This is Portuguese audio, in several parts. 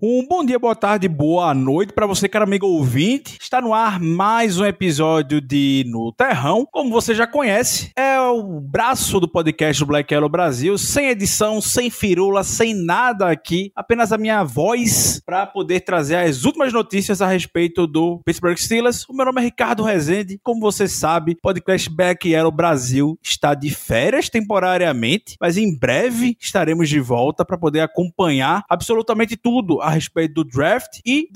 Um bom dia, boa tarde, boa noite para você, cara amigo ouvinte. Está no ar mais um episódio de No Terrão. Como você já conhece, é o braço do podcast do Black Yellow Brasil, sem edição, sem firula, sem nada aqui, apenas a minha voz para poder trazer as últimas notícias a respeito do Pittsburgh Steelers. O meu nome é Ricardo Rezende. Como você sabe, o podcast Black Yellow Brasil está de férias temporariamente, mas em breve estaremos de volta para poder acompanhar absolutamente tudo a respeito do draft e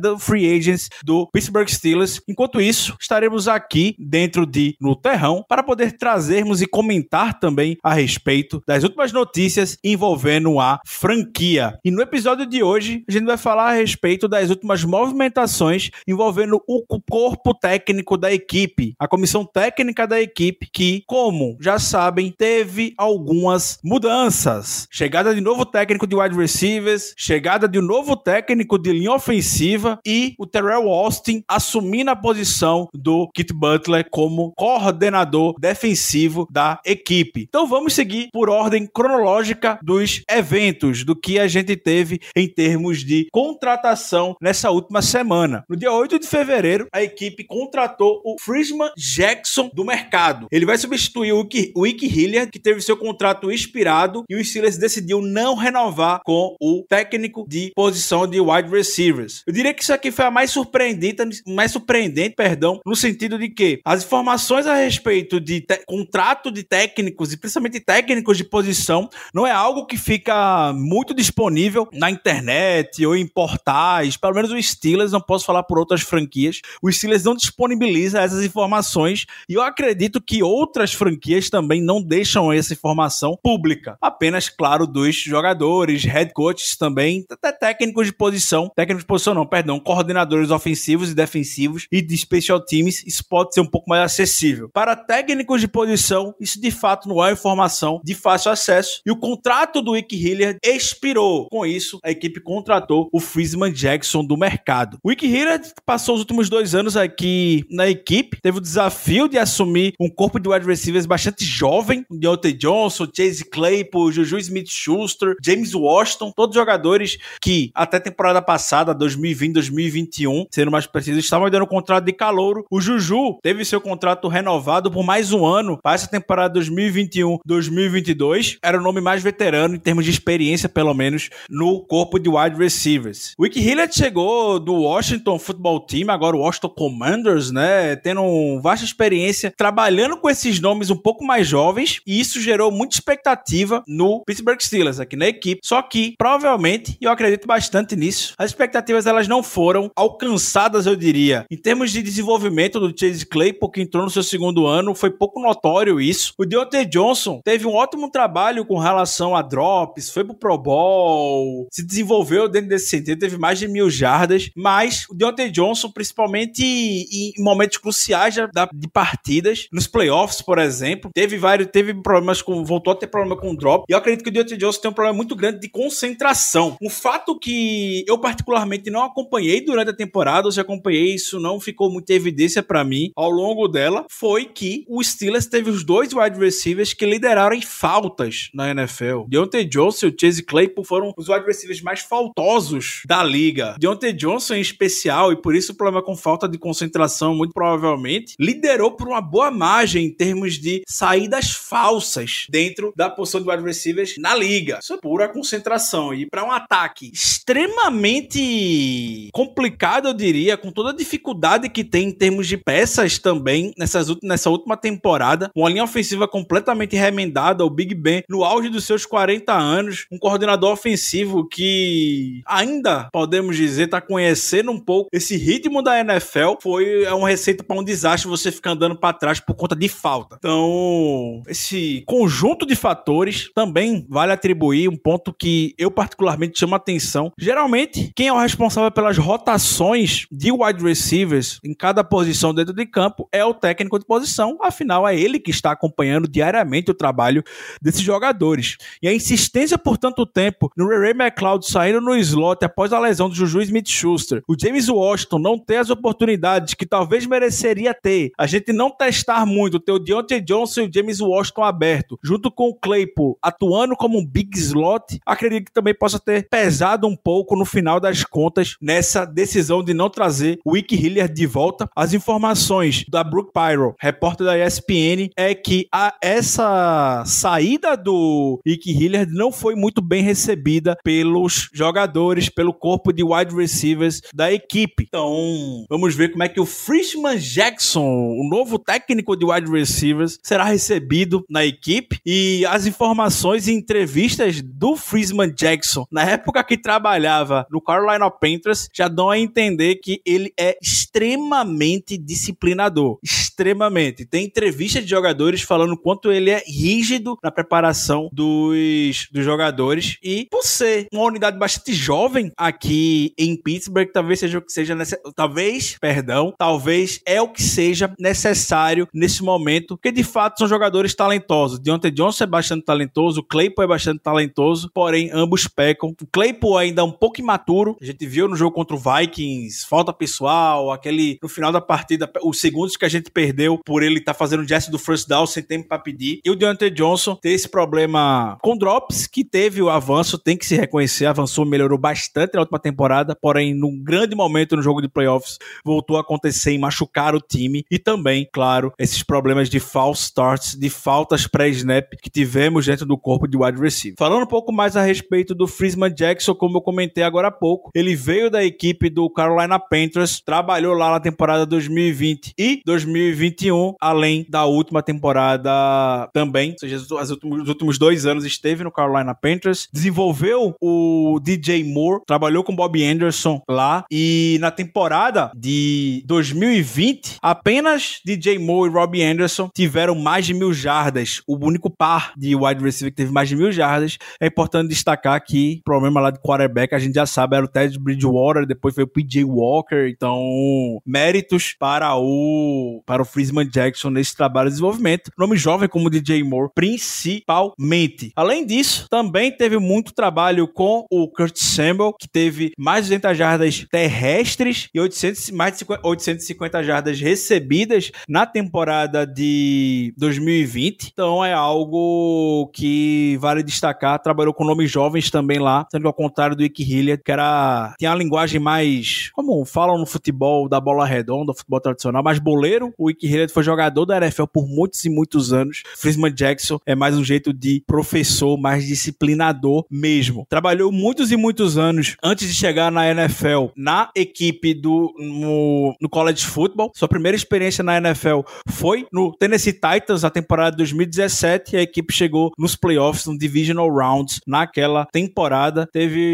do free agents do Pittsburgh Steelers. Enquanto isso, estaremos aqui dentro de No Terrão para poder trazermos e comentar também a respeito das últimas notícias envolvendo a franquia. E no episódio de hoje, a gente vai falar a respeito das últimas movimentações envolvendo o corpo técnico da equipe, a comissão técnica da equipe, que, como já sabem, teve algumas mudanças. Chegada de novo técnico de wide receivers, chegada de um novo técnico de linha ofensiva e o Terrell Austin assumindo a posição do Kit Butler como coordenador defensivo da equipe. Então vamos seguir por ordem cronológica dos eventos, do que a gente teve em termos de contratação nessa última semana. No dia 8 de fevereiro, a equipe contratou o Frisman Jackson do mercado. Ele vai substituir o Ike Hilliard, que teve seu contrato expirado, e o Steelers decidiu não renovar com o técnico de posição de wide receivers. Eu diria que isso aqui foi a mais surpreendente, mais surpreendente, perdão, no sentido de que as informações a respeito de contrato de técnicos e principalmente técnicos de posição não é algo que fica muito disponível na internet ou em portais, pelo menos o Steelers, não posso falar por outras franquias, o Steelers não disponibiliza essas informações e eu acredito que outras franquias também não deixam essa informação pública. Apenas, claro, dos jogadores, head coaches também, até técnicos de posição, técnicos de posição não, perdão, coordenadores ofensivos e defensivos e de special teams, isso pode ser um pouco mais acessível. Para técnicos de posição, isso de fato não é informação de fácil acesso e o contrato do Wick Hilliard expirou. Com isso, a equipe contratou o Frisman Jackson do mercado. O Wick Hilliard passou os últimos dois anos aqui na equipe, teve o desafio de assumir um corpo de wide receivers bastante jovem, Deontay Johnson, Chase Claypool, Juju Smith-Schuster, James Washington, todos jogadores que até a temporada passada, 2020, 2021, sendo mais preciso, estavam dando um contrato de calouro. O Juju teve seu contrato renovado por mais um ano para essa temporada 2021, 2022. Era o nome mais veterano em termos de experiência, pelo menos, no corpo de wide receivers. O Wick Hillett chegou do Washington Football Team, agora o Washington Commanders, né? Tendo vasta experiência trabalhando com esses nomes um pouco mais jovens, e isso gerou muita expectativa no Pittsburgh Steelers, aqui na equipe. Só que, provavelmente, eu acredito bastante nisso, as expectativas elas não foram alcançadas, eu diria. Em termos de desenvolvimento do Chase Claypool, que entrou no seu segundo ano, foi pouco notório isso. O Deontay Johnson teve um ótimo trabalho com relação a drops, foi pro Pro Bowl, se desenvolveu dentro desse sentido, teve mais de mil jardas, mas o Deontay Johnson, principalmente em momentos cruciais de partidas, nos playoffs, por exemplo, teve vários, teve problemas com, voltou a ter problema com drop, e eu acredito que o Deontay Johnson tem um problema muito grande de concentração. Um fato que eu particularmente não acompanhei durante a temporada, ou se acompanhei, isso não ficou muita evidência para mim ao longo dela, foi que o Steelers teve os dois wide receivers que lideraram em faltas na NFL. Deontay Johnson e o Chase Claypool foram os wide receivers mais faltosos da liga. Deontay Johnson em especial, e por isso o problema com falta de concentração, muito provavelmente, liderou por uma boa margem em termos de saídas falsas dentro da posição de wide receivers na liga. Isso é pura concentração. E para um ataque extremamente complicado, eu diria, com toda a dificuldade que tem em termos de peças também nessas, nessa última temporada, uma linha ofensiva completamente remendada, o Big Ben no auge dos seus 40 anos, um coordenador ofensivo que ainda podemos dizer está conhecendo um pouco esse ritmo da NFL, foi é uma receita para um desastre você ficar andando para trás por conta de falta. Então, esse conjunto de fatores também vale atribuir um ponto que eu particularmente chamo a atenção posição. Geralmente, quem é o responsável pelas rotações de wide receivers em cada posição dentro de campo é o técnico de posição, afinal é ele que está acompanhando diariamente o trabalho desses jogadores. E a insistência por tanto tempo no Ray McLeod saindo no slot após a lesão do Juju Smith-Schuster, o James Washington não ter as oportunidades que talvez mereceria ter, a gente não testar muito, ter o Deontay Johnson e o James Washington aberto, junto com o Claypool atuando como um big slot, acredito que também possa ter pesado um pouco no final das contas nessa decisão de não trazer o Wick Hilliard de volta. As informações da Brooke Pyro, repórter da ESPN, é que a, essa saída do Wick Hilliard não foi muito bem recebida pelos jogadores, pelo corpo de wide receivers da equipe. Então, vamos ver como é que o Frishman Jackson, o novo técnico de wide receivers, será recebido na equipe. E as informações e entrevistas do Frisman Jackson, na época que trabalhava no Carolina Panthers, já dão a entender que ele é extremamente disciplinador. Extremamente. Tem entrevistas de jogadores falando quanto ele é rígido na preparação dos, dos jogadores. E por ser uma unidade bastante jovem aqui em Pittsburgh, talvez seja o que seja necessário. Talvez, perdão, talvez é o que seja necessário nesse momento, que de fato são jogadores talentosos. Deontay Johnson é bastante talentoso, o Claypool é bastante talentoso, porém ambos pecam. O Claypool ainda um pouco imaturo. A gente viu no jogo contra o Vikings, falta pessoal, aquele no final da partida, os segundos que a gente perdeu por ele estar tá fazendo gesto do first down sem tempo para pedir. E o Deontay Johnson tem esse problema com drops, que teve o avanço, tem que se reconhecer, avançou, melhorou bastante na última temporada, porém, num grande momento no jogo de playoffs, voltou a acontecer e machucar o time. E também, claro, esses problemas de false starts, de faltas pré-snap que tivemos dentro do corpo de wide receiver. Falando um pouco mais a respeito do Frisman Jackson, como eu comentei agora há pouco, ele veio da equipe do Carolina Panthers, trabalhou lá na temporada 2020 e 2021, além da última temporada também, ou seja, os últimos, os últimos dois anos esteve no Carolina Panthers, desenvolveu o DJ Moore, trabalhou com Bob Anderson lá e na temporada de 2020, apenas DJ Moore e Robbie Anderson tiveram mais de mil jardas, o único par de wide receiver que teve mais de mil jardas. É importante destacar que o problema lá de quarterback, a gente já sabe, era o Ted Bridgewater, depois foi o PJ Walker, então méritos para o para o Frisman Jackson nesse trabalho de desenvolvimento. Nome jovem como DJ Moore, principalmente. Além disso, também teve muito trabalho com o Kurt Samuel, que teve mais de 200 jardas terrestres e 800, mais de 850 jardas recebidas na temporada de 2020. Então é algo que vale destacar. Trabalhou com nomes jovens também lá, sendo que ao contrário do Ike Hilliard, que era tinha uma linguagem mais, como falam no futebol da bola redonda, futebol tradicional, mais boleiro. O Hilliard foi jogador da NFL por muitos e muitos anos. Frisman Jackson é mais um jeito de professor, mais disciplinador mesmo. Trabalhou muitos e muitos anos antes de chegar na NFL, na equipe do no, no college football. Sua primeira experiência na NFL foi no Tennessee Titans na temporada de 2017 e a equipe chegou nos playoffs, no divisional rounds naquela temporada. Teve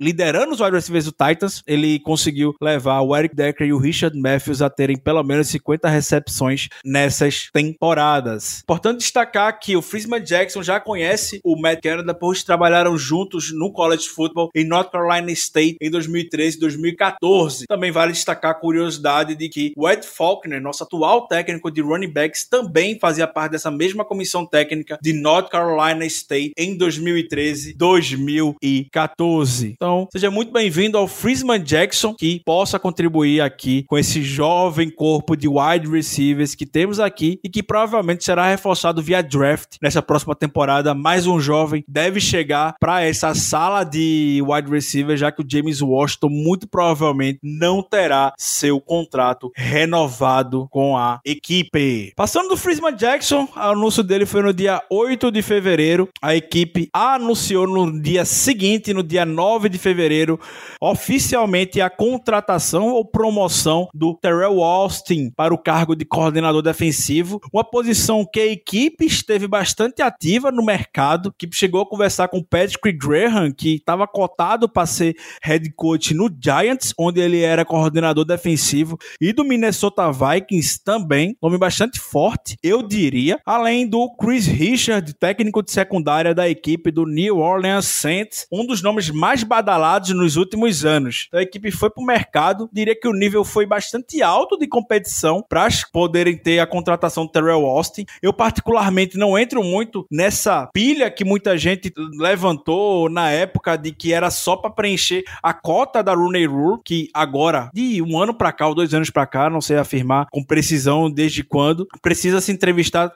liderando os wide receivers do Titans, ele conseguiu levar o Eric Decker e o Richard Matthews a terem pelo menos 50 recepções nessas temporadas. Importante destacar que o Frisman Jackson já conhece o Matt Canada, pois trabalharam juntos no college football em North Carolina State em 2013 e 2014. Também vale destacar a curiosidade de que o Ed Faulkner, nosso atual técnico de running backs, também fazia parte dessa mesma comissão técnica de North Carolina State em 2013 2014. Então, seja muito bem-vindo ao Frisman Jackson, que possa contribuir aqui com esse jovem corpo de wide receivers que temos aqui e que provavelmente será reforçado via draft nessa próxima temporada. Mais um jovem deve chegar para essa sala de wide receiver, já que o James Washington muito provavelmente não terá seu contrato renovado com a equipe. Passando do Frisman Jackson, o anúncio dele foi no dia 8 de fevereiro. A equipe anunciou no dia seguinte, no dia 9 de fevereiro, oficialmente a contratação ou promoção do Terrell Austin para o cargo de coordenador defensivo, uma posição que a equipe esteve bastante ativa no mercado, que chegou a conversar com Patrick Graham, que estava cotado para ser head coach no Giants, onde ele era coordenador defensivo, e do Minnesota Vikings também, nome bastante forte, eu diria, além do Chris Richard, técnico de secundária da equipe do New Orleans Saints, um dos nomes mais badalados nos últimos anos. Então a equipe foi pro mercado, diria que o nível foi bastante alto de competição para poderem ter a contratação do Terrell Austin. Eu particularmente não entro muito nessa pilha que muita gente levantou na época de que era só para preencher a cota da Rooney Rule, que agora, de um ano para cá ou dois anos para cá, não sei afirmar com precisão desde quando, precisa se entrevistar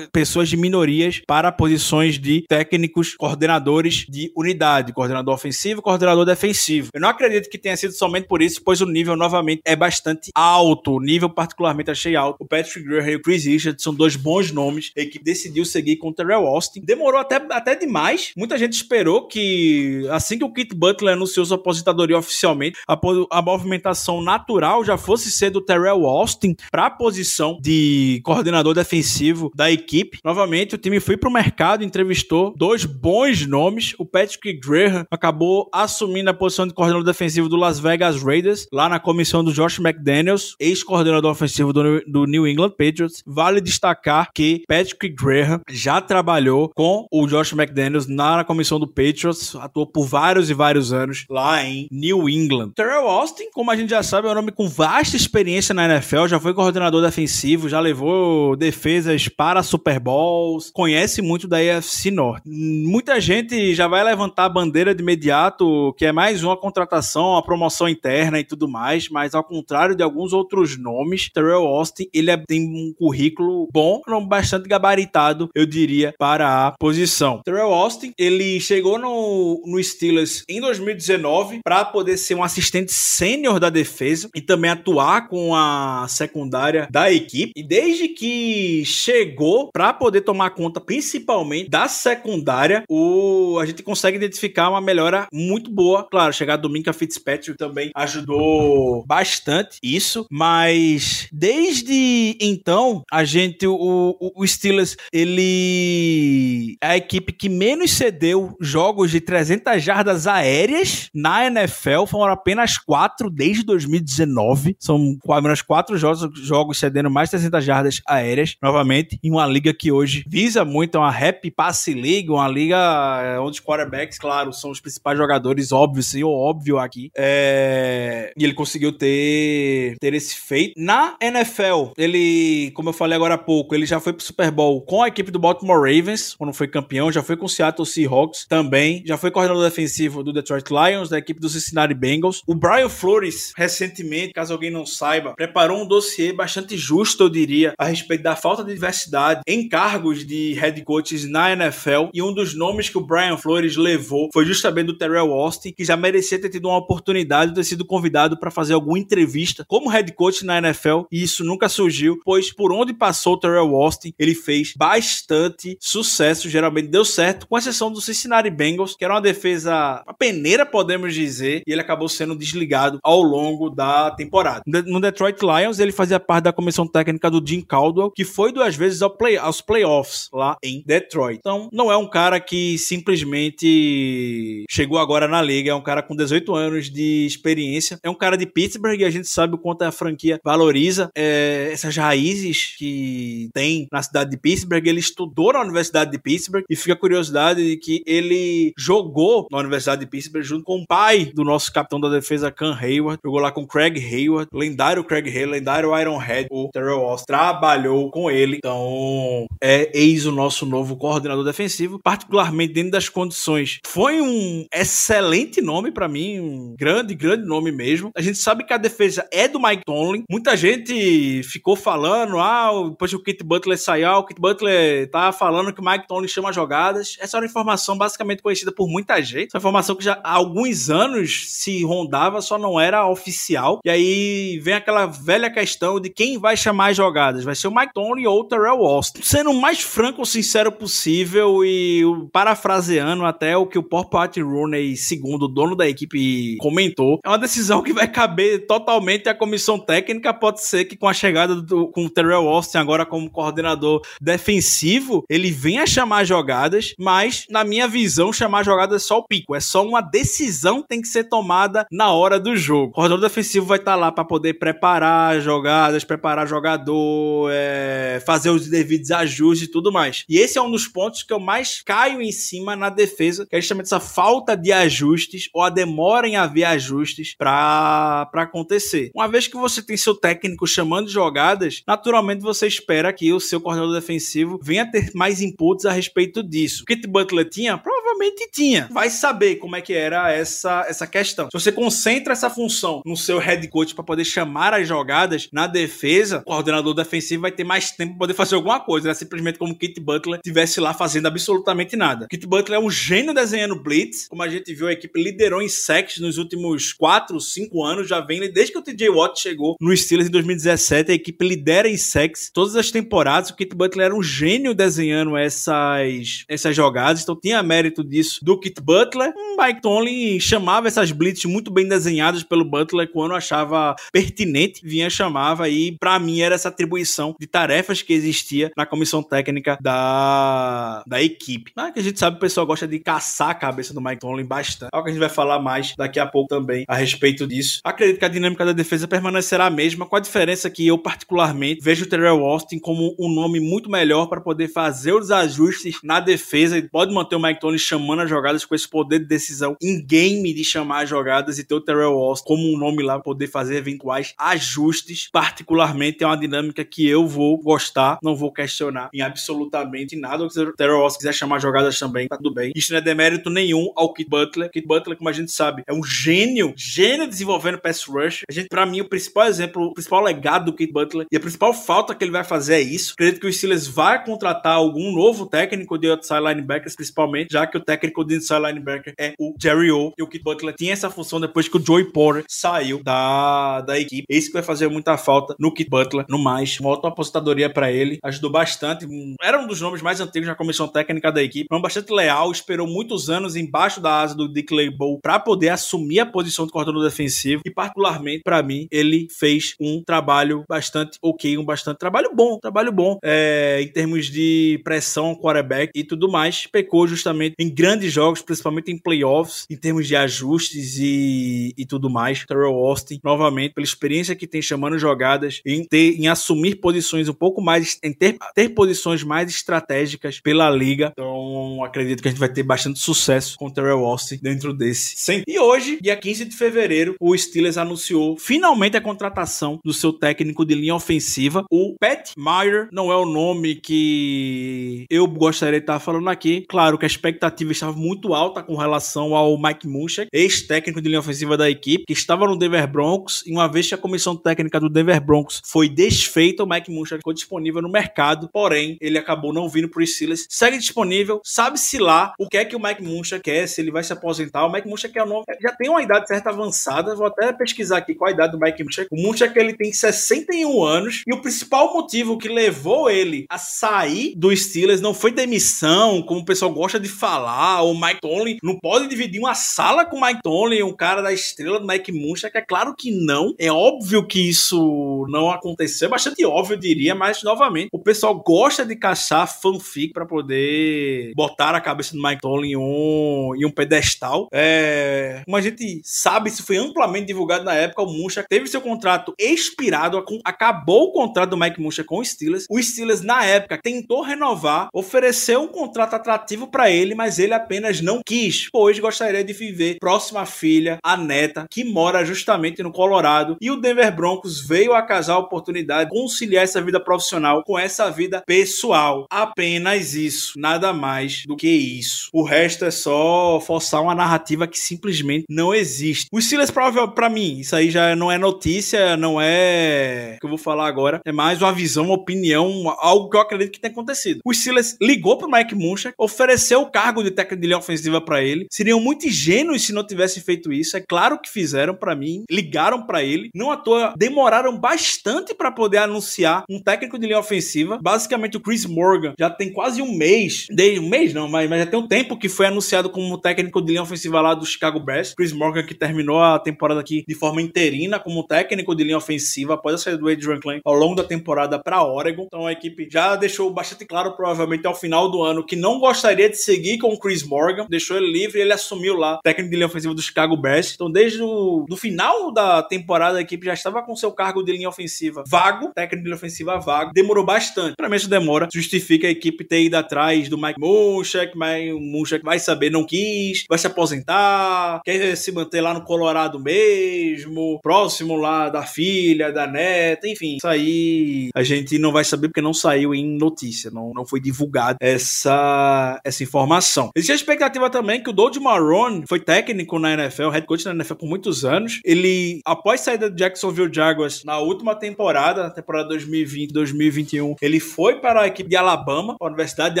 pessoas de minorias para posições de técnicos, coordenadores de unidade, coordenador ofensivo, coordenador defensivo. Eu não acredito que tenha sido somente por isso, pois o nível novamente é bastante alto, o nível particularmente achei alto. O Patrick Graham e o Chris Richards são dois bons nomes. A equipe decidiu seguir com o Terrell Austin. Demorou até, até demais. Muita gente esperou que assim que o Kit Butler anunciou sua aposentadoria oficialmente, a, a movimentação natural já fosse ser do Terrell Austin para a posição de coordenador defensivo da equipe. Novamente, o time foi para o mercado, entrevistou dois bons nomes. O Patrick Graham acabou assumindo a posição de coordenador defensivo do Las Vegas Raiders, lá na comissão do Josh McDaniels, ex-coordenador ofensivo do, do New England Patriots. Vale destacar que Patrick Graham já trabalhou com o Josh McDaniels na comissão do Patriots, atuou por vários e vários anos lá em New England. Terrell Austin, como a gente já sabe, é um nome com vasta experiência na NFL, já foi coordenador defensivo, já levou defesas para Super Bowls, conhece muito da AFC Norte. Muita gente já vai levantar a bandeira de imediato que é mais uma contratação, uma promoção interna e tudo mais, mas ao contrário de alguns outros nomes, Terrell Austin, ele é, tem um currículo bom, bastante gabaritado, eu diria, para a posição. Terrell Austin, ele chegou no, no Steelers em 2019 para poder ser um assistente sênior da defesa e também atuar com a secundária da equipe. E desde que chegou para poder tomar conta principalmente da secundária, o a gente consegue identificar uma melhora muito boa. Claro, chegar do Minka Fitzpatrick também ajudou bastante isso, mas desde então a gente o, o Steelers ele é a equipe que menos cedeu jogos de 300 jardas aéreas na NFL, foram apenas quatro desde 2019. São apenas quatro jogos, jogos cedendo mais de 300 jardas aéreas, novamente, em uma liga que hoje visa muito, é uma Happy Pass League, uma liga é, onde os quarterbacks, claro, são os principais jogadores, óbvio, sim, óbvio aqui. É... E ele conseguiu ter, ter esse feito. Na NFL, ele, como eu falei agora há pouco, ele já foi pro Super Bowl com a equipe do Baltimore Ravens, quando foi campeão, já foi com o Seattle Seahawks também, já foi coordenador defensivo do Detroit Lions, da equipe do Cincinnati Bengals. O Brian Flores, recentemente, caso alguém não saiba, preparou um dossiê bastante justo, eu diria, a respeito da falta de diversidade em cargos de head coaches na NFL. E um dos nomes que o Brian Flores levou foi justamente do Terrell Austin, que já merecia ter tido uma oportunidade de ter sido convidado para fazer alguma entrevista como head coach na NFL. E isso nunca surgiu, pois por onde passou o Terrell Austin, ele fez bastante sucesso, geralmente deu certo, com exceção do Cincinnati Bengals, que era uma defesa uma peneira, podemos dizer, e ele acabou sendo desligado ao longo da temporada. No Detroit Lions, ele fazia parte da comissão técnica do Jim Caldwell, que foi duas vezes ao play, aos playoffs lá em Detroit. Então, não é um cara que simplesmente chegou agora na liga, é um cara com 18 anos de experiência, é um cara de Pittsburgh e a gente sabe o quanto a franquia valoriza é, essas raízes que tem na cidade de Pittsburgh. Ele estudou na Universidade de Pittsburgh e fica a curiosidade de que ele jogou na Universidade de Pittsburgh junto com o pai do nosso capitão da defesa, Cam Hayward. Jogou lá com Craig Hayward, lendário Craig Hayward, lendário Ironhead, o Terrell Ross trabalhou com ele. Então, é eis o nosso novo coordenador defensivo, particularmente dentro das condições. Foi um excelente nome para mim, um grande, grande nome mesmo. A gente sabe que a defesa é do Mike Tomlin. Muita gente ficou falando, ah, depois que o Kit Butler saiu, ah, o Kit Butler tá falando que o Mike Tomlin chama jogadas. Essa era uma informação basicamente conhecida por muita gente. Essa informação que já há alguns anos se rondava, só não era oficial. E aí vem aquela velha questão de quem vai chamar as jogadas. Vai ser o Mike Tomlin ou o Terrell Austin. Sendo o mais franco ou sincero possível e parafraseando até o que o Pat Rooney, segundo o dono da equipe, comentou, é uma decisão que vai caber totalmente à comissão técnica. Pode ser que com a chegada do com o Terrell Austin agora como coordenador defensivo, ele venha chamar jogadas, mas na minha visão, chamar jogadas é só o pico. É só uma decisão que tem que ser tomada na hora do jogo. O coordenador defensivo vai estar tá lá para poder preparar jogadas, preparar jogador, é, fazer os devidos ajustes e tudo mais. E esse é um dos pontos que eu mais caio em cima na defesa, que é justamente essa falta falta de ajustes ou a demora em haver ajustes para acontecer. Uma vez que você tem seu técnico chamando jogadas, naturalmente você espera que o seu coordenador defensivo venha ter mais inputs a respeito disso. O Kit Butler tinha? Provavelmente tinha. Vai saber como é que era essa, essa questão. Se você concentra essa função no seu head coach para poder chamar as jogadas na defesa, o coordenador defensivo vai ter mais tempo para poder fazer alguma coisa. Né? Simplesmente como Kit Butler tivesse lá fazendo absolutamente nada. Kit Butler é um gênio desenhando blitz. Como a gente viu, a equipe liderou em sacks nos últimos 4, 5 anos. Já vem desde que o TJ Watt chegou no Steelers em 2017. A equipe lidera em sacks todas as temporadas. O Kit Butler era um gênio desenhando essas, essas jogadas. Então tinha mérito disso do Kit Butler. Mike Tomlin chamava essas blitz muito bem desenhadas pelo Butler quando achava pertinente, vinha chamava e para mim era essa atribuição de tarefas que existia na comissão técnica da, da equipe. Mas que a gente sabe o pessoal gosta de caçar a cabeça do Mike Tomlin bastante. É o que a gente vai falar mais daqui a pouco também a respeito disso. Acredito que a dinâmica da defesa permanecerá a mesma, com a diferença que eu particularmente vejo o Terrell Austin como um nome muito melhor para poder fazer os ajustes na defesa e pode manter o Mike Tomlin chamando as jogadas com esse poder de decisão em game de chamar as jogadas e ter o Terrell Austin como um nome lá poder fazer eventuais ajustes. Particularmente é uma dinâmica que eu vou gostar, não vou questionar em absolutamente nada. Se o Terrell Austin quiser chamar jogadas também, tá tudo bem. Isso não é demérito nenhum ao Kit Butler. Kit Butler, como a gente sabe, é um gênio, gênio desenvolvendo pass rush. A gente, para mim, o principal exemplo, o principal legado do Kit Butler e a principal falta que ele vai fazer é isso. Acredito que o Steelers vai contratar algum novo técnico de outside linebackers, principalmente, já que o técnico de inside linebacker é o Jerry O. E o Kit Butler tinha essa função depois que o Joey Porter saiu da, da equipe. Esse que vai fazer muita falta no Kit Butler. No mais, uma ótima aposentadoria para ele. Ajudou bastante. Era um dos nomes mais antigos na comissão técnica da equipe. Foi bastante leal. Esperou muitos anos embaixo da asa do Dick LeBeau para poder assumir a posição de coordenador defensivo. E, particularmente, para mim, ele fez um trabalho bastante ok, um bastante trabalho bom. Trabalho bom é, em termos de pressão quarterback e tudo mais. Pecou justamente em grandes jogos, principalmente em playoffs, em termos de ajustes e, e tudo mais. Terrell Austin, novamente, pela experiência que tem chamando jogadas, em, ter, em assumir posições um pouco mais, em ter, ter posições mais estratégicas pela liga. Então, acredito que a gente vai ter bastante sucesso com Terrell Austin dentro desse. Sim. E hoje, dia 15 de fevereiro, o Steelers anunciou finalmente a contratação do seu técnico de linha ofensiva, o Pat Meyer. Não é o nome que eu gostaria de estar falando aqui. Claro que a expectativa estava muito alta com relação ao Mike Munchak, ex-técnico de linha ofensiva da equipe, que estava no Denver Broncos. E uma vez que a comissão técnica do Denver Broncos foi desfeita, o Mike Munchak ficou disponível no mercado. Porém, ele acabou não vindo para os Steelers. Segue disponível. Sabe-se lá o que é que o Mike Munchak quer, se ele vai se aposentar. O Mike Munchak é o nome, já tem uma idade certa avançada. Vou até pesquisar aqui qual a idade do Mike Munchak. O Munchak ele tem 61 anos e o principal motivo que levou ele a sair do Steelers não foi demissão, como o pessoal gosta de falar, o Mike Tomlin não pode dividir uma sala com o Mike Tomlin, um cara da estrela do Mike Munchak. É claro que não. É óbvio que isso não aconteceu, é bastante óbvio, eu diria, mas novamente, o pessoal gosta de caçar fanfic para poder botar a cabeça do Mike Tomlin em um, em um pedestal. É, como a gente sabe, isso foi amplamente divulgado na época, o Munchak teve seu contrato expirado, acabou o contrato do Mike Munchak com o Steelers. O Steelers, na época, tentou renovar, ofereceu um contrato atrativo para ele, mas ele apenas não quis, pois gostaria de viver próxima à filha, a neta, que mora justamente no Colorado. E o Denver Broncos veio a casar a oportunidade de conciliar essa vida profissional com essa vida pessoal. Apenas isso, nada mais do que isso. O resto é só forçar uma narrativa que simplesmente não existe. O Steelers, para mim, isso aí já não é notícia, não é o que eu vou falar agora, é mais uma visão, uma opinião, algo que eu acredito que tem acontecido. O Steelers ligou pro Mike Munchak, ofereceu o cargo de linha ofensiva para ele. Seriam muito ingênuos se não tivessem feito isso. É claro que fizeram para mim, ligaram para ele. Não à toa, demoraram bastante para poder anunciar um técnico de linha ofensiva. Basicamente, o Chris Morgan já tem quase um mês, de um mês não, mas, mas já tem um tempo que foi anunciado como técnico de linha ofensiva lá do Chicago Bears. Chris Morgan que terminou a temporada aqui de forma interina como técnico de linha ofensiva após a saída do Adrian Klein ao longo da temporada para Oregon. Então a equipe já deixou bastante claro, provavelmente ao final do ano, que não gostaria de seguir com o Chris Morgan, deixou ele livre e ele assumiu lá, técnico de linha ofensiva do Chicago Bears. Então, desde o do final da temporada, a equipe já estava com seu cargo de linha ofensiva vago, técnico de linha ofensiva vago. Demorou bastante. Para mim, isso demora. Justifica a equipe ter ido atrás do Mike Munchak, mas o Munchak vai saber, não quis, vai se aposentar, quer se manter lá no Colorado mesmo, próximo lá da filha, da neta, enfim. Isso aí a gente não vai saber porque não saiu em notícia, não, não foi divulgado essa, essa informação. Existe a expectativa também que o Doug Marrone foi técnico na NFL, head coach na NFL por muitos anos. Ele, após sair da Jacksonville Jaguars na última temporada, na temporada 2020-2021, ele foi para a equipe de Alabama, a Universidade de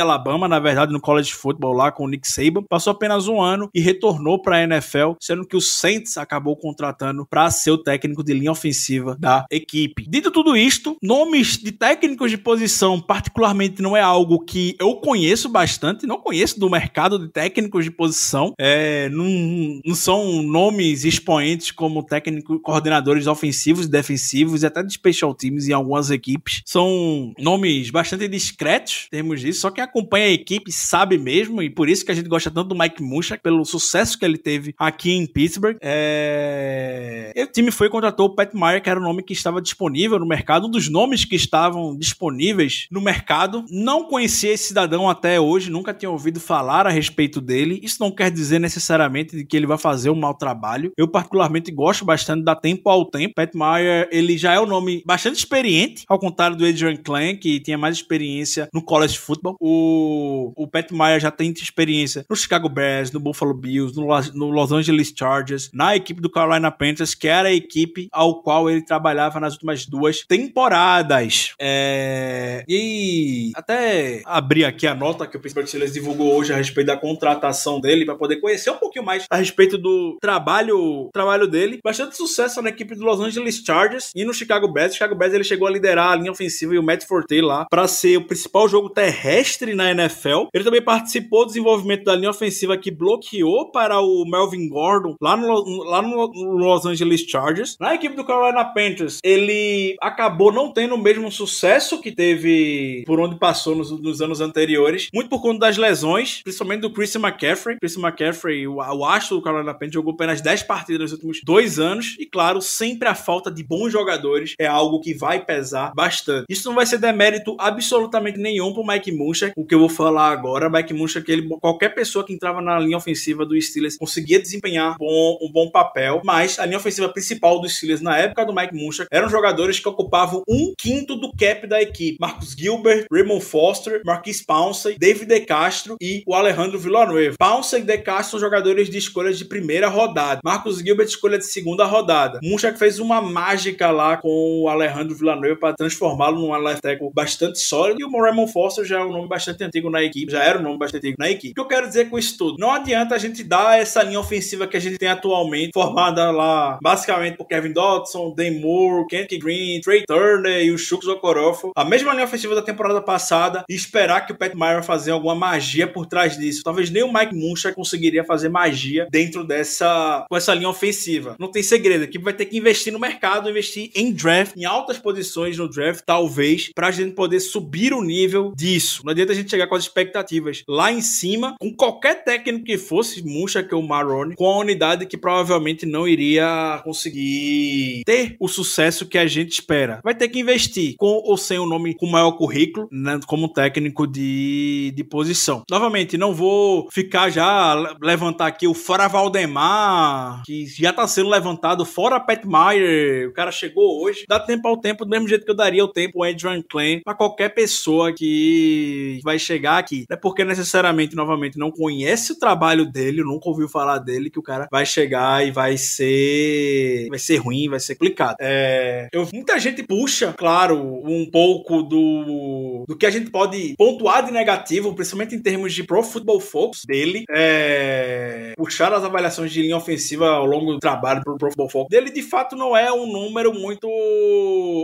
Alabama, na verdade, no college football lá com o Nick Saban. Passou apenas um ano e retornou para a NFL, sendo que o Saints acabou contratando para ser o técnico de linha ofensiva da equipe. Dito tudo isto, nomes de técnicos de posição, particularmente, não é algo que eu conheço bastante, não conheço do mercado de técnicos de posição. É, não, não são nomes expoentes como técnicos, coordenadores ofensivos defensivos e até de special teams em algumas equipes. São nomes bastante discretos, temos disso. Só quem acompanha a equipe sabe mesmo, e por isso que a gente gosta tanto do Mike Munchak, pelo sucesso que ele teve aqui em Pittsburgh. É... E o time foi e contratou o Pat Meyer, que era o nome que estava disponível no mercado, um dos nomes que estavam disponíveis no mercado. Não conhecia esse cidadão até hoje, nunca tinha ouvido falar a respeito dele. Isso não quer dizer necessariamente que ele vai fazer um mau trabalho. Eu, particularmente, gosto bastante da tempo ao tempo. Pat Meyer, ele já é um nome bastante experiente, ao contrário do Adrian Klein, que tinha mais experiência no college football. O, o Pat Meyer já tem experiência no Chicago Bears, no Buffalo Bills, no, no Los Angeles Chargers, na equipe do Carolina Panthers, que era a equipe ao qual ele trabalhava nas últimas duas temporadas. É... E até abrir aqui a nota que o Pittsburgh Steelers divulgou hoje a respeito da contratação dele, para poder conhecer um pouquinho mais a respeito do trabalho, trabalho dele. Bastante sucesso na equipe do Los Angeles Chargers e no Chicago Bears. O Chicago Bears ele chegou a liderar a linha ofensiva e o Matt Forte lá para ser o principal jogo terrestre na NFL. Ele também participou do desenvolvimento da linha ofensiva que bloqueou para o Melvin Gordon lá no, lá no Los Angeles Chargers. Na equipe do Carolina Panthers, ele acabou não tendo o mesmo sucesso que teve por onde passou nos, nos anos anteriores, muito por conta das lesões, principalmente do Christian McCaffrey. Christian McCaffrey, o, o astro do Carolina Panthers, jogou apenas 10 partidas nos últimos dois anos e, claro, sempre a falta de bons jogadores é algo que vai pesar bastante. Isso não vai ser demérito absolutamente nenhum pro Mike Munchak, o que eu vou falar agora. Mike Munchak, ele, qualquer pessoa que entrava na linha ofensiva do Steelers conseguia desempenhar bom, um bom papel, mas a linha ofensiva principal do Steelers na época do Mike Munchak eram jogadores que ocupavam um quinto do cap da equipe. Marcus Gilbert, Raymond Foster, Marquis Pouncey, David De Castro e o Alejandro Villanueva. Pouncey e De Castro são jogadores de escolhas de primeira rodada. Marcus Gilbert escolha de segunda rodada. Munchak fez uma mágica lá com o Alejandro Villanueva para transformá-lo num left tackle bastante sólido e o Raymond Foster já é um nome bastante antigo na equipe, já era um nome bastante antigo na equipe. O que eu quero dizer com isso tudo? Não adianta a gente dar essa linha ofensiva que a gente tem atualmente, formada lá basicamente por Kevin Dodson, Dan Moore, Kent Green, Trey Turner e o Shooks Okorofo, a mesma linha ofensiva da temporada passada e esperar que o Pat Meyer fazer alguma magia por trás disso. Talvez nem o Mike Munchak conseguiria fazer magia dentro dessa com essa linha ofensiva. Não tem segredo, a equipe vai ter que investir no mercado, investir em draft, em altas posições no draft, talvez, pra gente poder subir o nível disso. Não adianta a gente chegar com as expectativas lá em cima, com qualquer técnico que fosse, Munchak ou Marrone, com a unidade que provavelmente não iria conseguir ter o sucesso que a gente espera. Vai ter que investir com ou sem o nome com maior currículo, né, como técnico de, de posição. Novamente, não vou ficar já levantar aqui o fora Valdemar, que já tá sendo levantado, fora Pat Meyer, o cara chegou hoje. Dá tempo ao tempo, do mesmo jeito que eu daria o tempo ao Adrian Klein para qualquer pessoa que vai chegar aqui. Não é porque necessariamente, novamente, não conhece o trabalho dele, nunca ouviu falar dele, que o cara vai chegar e vai ser vai ser ruim, vai ser complicado. É, eu, muita gente puxa, claro, um pouco do, do que a gente pode pontuar de negativo, principalmente em termos de Pro Football Focus dele. É, puxar as avaliações de linha ofensiva ao longo do trabalho pro Pro Football Focus dele, de fato, não é um número muito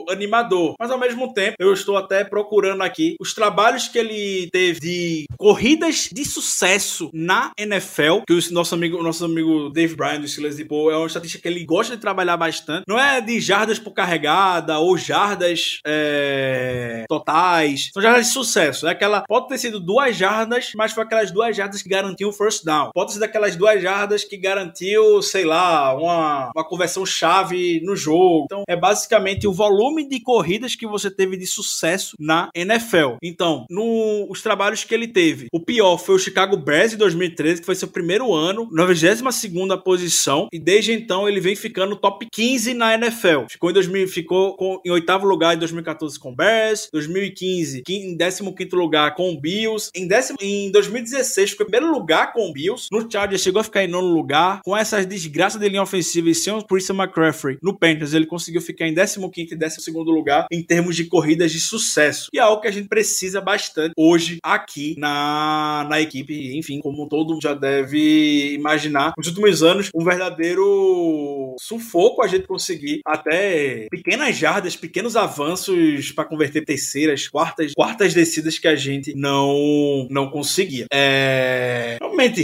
animador. Mas ao mesmo tempo, eu estou até procurando aqui os trabalhos que ele teve de corridas de sucesso na NFL, que o nosso amigo, nosso amigo Dave Bryan do Steelers de Paul é uma estatística que ele gosta de trabalhar bastante. Não é de jardas por carregada ou jardas é, totais. São jardas de sucesso. É aquela. Pode ter sido duas jardas, mas foi aquela daquelas duas jardas que garantiam o first down. Hipótese daquelas duas jardas que garantiu, sei lá, uma, uma conversão chave no jogo. Então, é basicamente o volume de corridas que você teve de sucesso na NFL. Então, no, os trabalhos que ele teve, o pior foi o Chicago Bears em 2013, que foi seu primeiro ano, na 22 posição, e desde então ele vem ficando top 15 na NFL. Ficou em 2000, ficou com, em oitavo lugar em 2014 com Bears, 2015 em 15 lugar com Bills, em, décimo, em 2016 ficou primeiro lugar com Bills, no Chargers chegou a ficar em nono lugar, com essas desgraças de linha ofensiva e sem o Christian McCaffrey no Panthers, ele conseguiu ficar em 15 e 12 lugar em termos de corridas de sucesso. E é algo que a gente precisa bastante hoje aqui na, na equipe, enfim, como todo mundo já deve imaginar. Nos últimos anos, um verdadeiro sufoco a gente conseguir até pequenas jardas, pequenos avanços para converter terceiras, quartas, quartas descidas que a gente não não conseguia. É... É.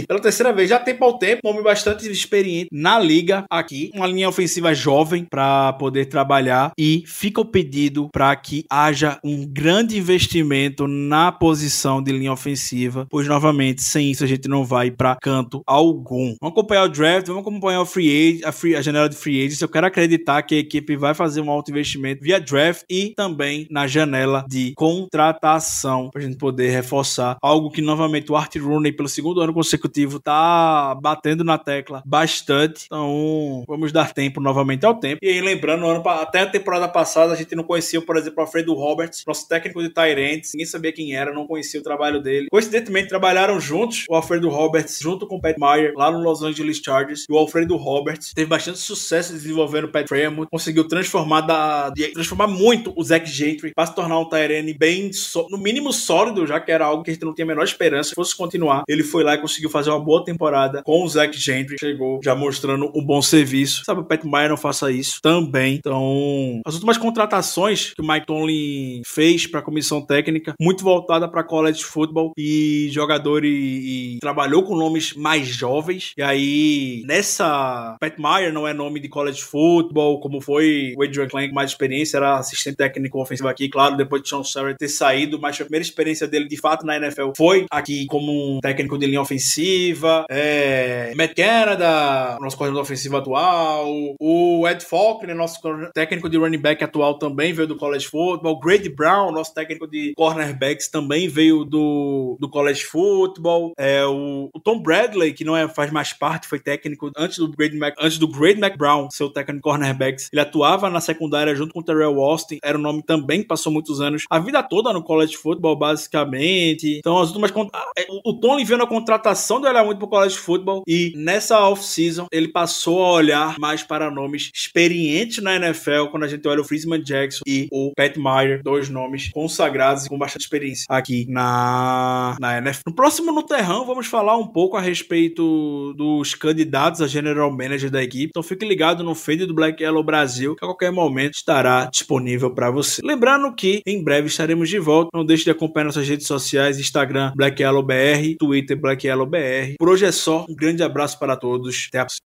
Pela terceira vez, já tempo ao tempo, um homem bastante experiente na liga aqui, uma linha ofensiva jovem para poder trabalhar e fica o pedido para que haja um grande investimento na posição de linha ofensiva, pois novamente, sem isso a gente não vai para canto algum. Vamos acompanhar o draft, vamos acompanhar o free agent, a, free, a janela de free agents. Eu quero acreditar que a equipe vai fazer um alto investimento via draft e também na janela de contratação para a gente poder reforçar algo que novamente o Art Rooney pelo segundo ano consecutivo tá batendo na tecla bastante. Então, vamos dar tempo novamente ao tempo. E aí, lembrando, ano, até a temporada passada a gente não conhecia, por exemplo, o Alfredo Roberts, nosso técnico de Tyrants. Ninguém sabia quem era, não conhecia o trabalho dele. Coincidentemente, trabalharam juntos o Alfredo Roberts junto com o Pat Meyer lá no Los Angeles Chargers. E o Alfredo Roberts teve bastante sucesso desenvolvendo o Pat Fremont, conseguiu transformar da, transformar muito o Zach Gentry para se tornar um Tyrene bem, no mínimo sólido, já que era algo que a gente não tinha a menor esperança. Se fosse continuar, ele foi lá e conseguiu fazer uma boa temporada com o Zach Gentry. Chegou já mostrando um bom serviço. Sabe, o Pat Meyer não faça isso também. Então, as últimas contratações que o Mike Tomlin fez para a comissão técnica, muito voltada para college football e jogador e, trabalhou com nomes mais jovens. E aí, nessa, Pat Meyer não é nome de college football, como foi o Adrian Klein, mais experiência, era assistente técnico ofensivo aqui, claro, depois de Sean Sarrett ter saído, mas a primeira experiência dele de fato na NFL foi aqui como um técnico de linha ofensiva. É, Matt Canada, nosso coordenador ofensivo atual, o Ed Faulkner, nosso técnico de running back atual também veio do college football. Grady Brown, nosso técnico de cornerbacks, também veio do, do college football. É, o, o Tom Bradley, que não é, faz mais parte, foi técnico antes do Grady Mac, antes do Grady McBrown, seu técnico de cornerbacks. Ele atuava na secundária junto com o Terrell Austin, era um nome também que passou muitos anos, a vida toda no college football, basicamente. Então, as últimas. É, o Tom viu na contratação de olhar muito pro college football e nessa off-season ele passou a olhar mais para nomes experientes na NFL quando a gente olha o Freeman Jackson e o Pat Meyer, dois nomes consagrados e com bastante experiência aqui na, na NFL. No próximo No Terrão, vamos falar um pouco a respeito dos candidatos a General Manager da equipe. Então fique ligado no feed do Black Yellow Brasil, que a qualquer momento estará disponível para você. Lembrando que em breve estaremos de volta. Não deixe de acompanhar nossas redes sociais, Instagram Black Yellow BR, Twitter Black Yellow BR. Por hoje é só. Um grande abraço para todos. Até a próxima.